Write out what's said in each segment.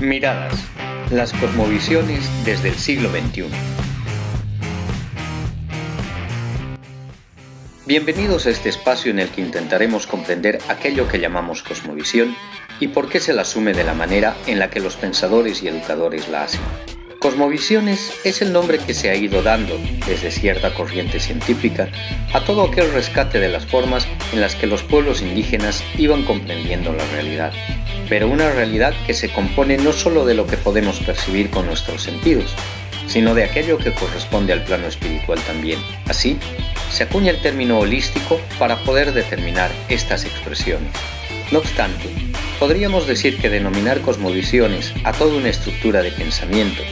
Miradas, las cosmovisiones desde el siglo XXI. Bienvenidos a este espacio en el que intentaremos comprender aquello que llamamos cosmovisión y por qué se la asume de la manera en la que los pensadores y educadores la hacen. Cosmovisiones es el nombre que se ha ido dando desde cierta corriente científica a todo aquel rescate de las formas en las que los pueblos indígenas iban comprendiendo la realidad pero una realidad que se compone no solo de lo que podemos percibir con nuestros sentidos, sino de aquello que corresponde al plano espiritual también. Así, se acuña el término holístico para poder determinar estas expresiones. No obstante, podríamos decir que denominar cosmovisiones a toda una estructura de pensamiento,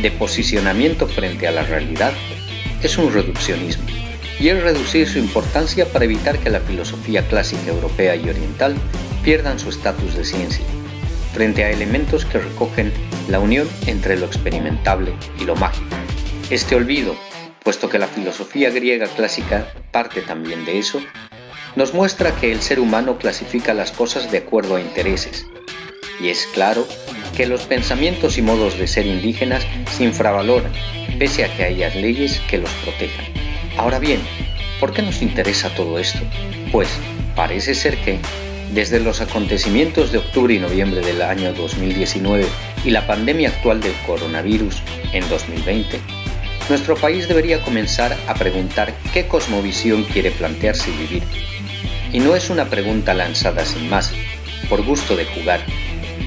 de posicionamiento frente a la realidad, es un reduccionismo, y es reducir su importancia para evitar que la filosofía clásica europea y oriental pierdan su estatus de ciencia, frente a elementos que recogen la unión entre lo experimentable y lo mágico. Este olvido, puesto que la filosofía griega clásica parte también de eso, nos muestra que el ser humano clasifica las cosas de acuerdo a intereses, y es claro que los pensamientos y modos de ser indígenas se infravaloran, pese a que haya leyes que los protejan. Ahora bien, ¿por qué nos interesa todo esto? Pues parece ser que, desde los acontecimientos de octubre y noviembre del año 2019 y la pandemia actual del coronavirus en 2020, nuestro país debería comenzar a preguntar qué cosmovisión quiere plantearse y vivir. Y no es una pregunta lanzada sin más, por gusto de jugar.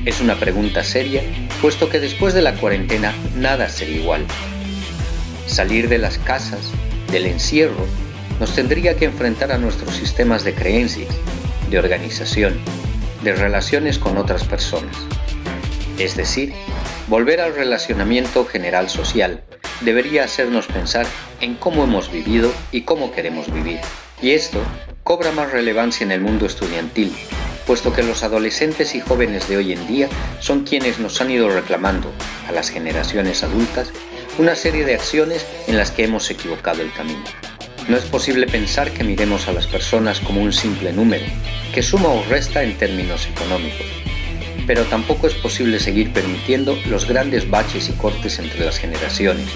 Es una pregunta seria, puesto que después de la cuarentena nada será igual. Salir de las casas, del encierro, nos tendría que enfrentar a nuestros sistemas de creencias, de organización, de relaciones con otras personas. Es decir, volver al relacionamiento general social debería hacernos pensar en cómo hemos vivido y cómo queremos vivir. Y esto cobra más relevancia en el mundo estudiantil, puesto que los adolescentes y jóvenes de hoy en día son quienes nos han ido reclamando a las generaciones adultas una serie de acciones en las que hemos equivocado el camino. No es posible pensar que miremos a las personas como un simple número, que suma o resta en términos económicos. Pero tampoco es posible seguir permitiendo los grandes baches y cortes entre las generaciones,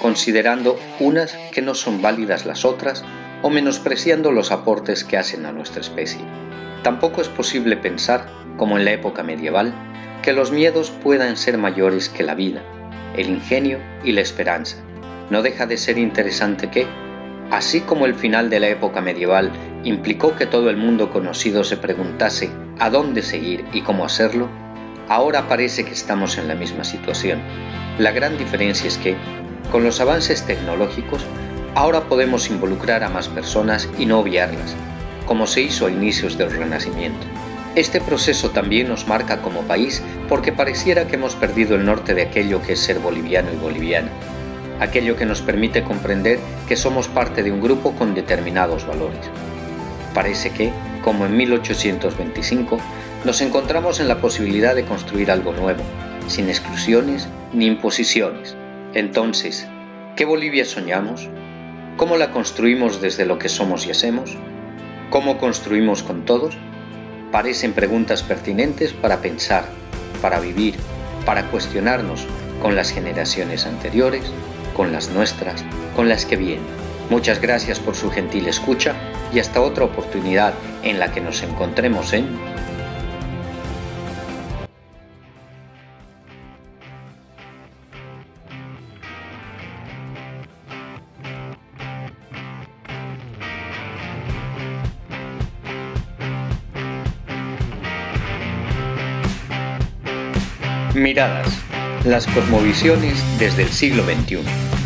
considerando unas que no son válidas las otras o menospreciando los aportes que hacen a nuestra especie. Tampoco es posible pensar, como en la época medieval, que los miedos puedan ser mayores que la vida, el ingenio y la esperanza. No deja de ser interesante que, Así como el final de la época medieval implicó que todo el mundo conocido se preguntase a dónde seguir y cómo hacerlo, ahora parece que estamos en la misma situación. La gran diferencia es que, con los avances tecnológicos, ahora podemos involucrar a más personas y no obviarlas, como se hizo a inicios del Renacimiento. Este proceso también nos marca como país porque pareciera que hemos perdido el norte de aquello que es ser boliviano y boliviana aquello que nos permite comprender que somos parte de un grupo con determinados valores. Parece que, como en 1825, nos encontramos en la posibilidad de construir algo nuevo, sin exclusiones ni imposiciones. Entonces, ¿qué Bolivia soñamos? ¿Cómo la construimos desde lo que somos y hacemos? ¿Cómo construimos con todos? Parecen preguntas pertinentes para pensar, para vivir, para cuestionarnos con las generaciones anteriores con las nuestras, con las que vienen. Muchas gracias por su gentil escucha y hasta otra oportunidad en la que nos encontremos en Miradas las cosmovisiones desde el siglo XXI.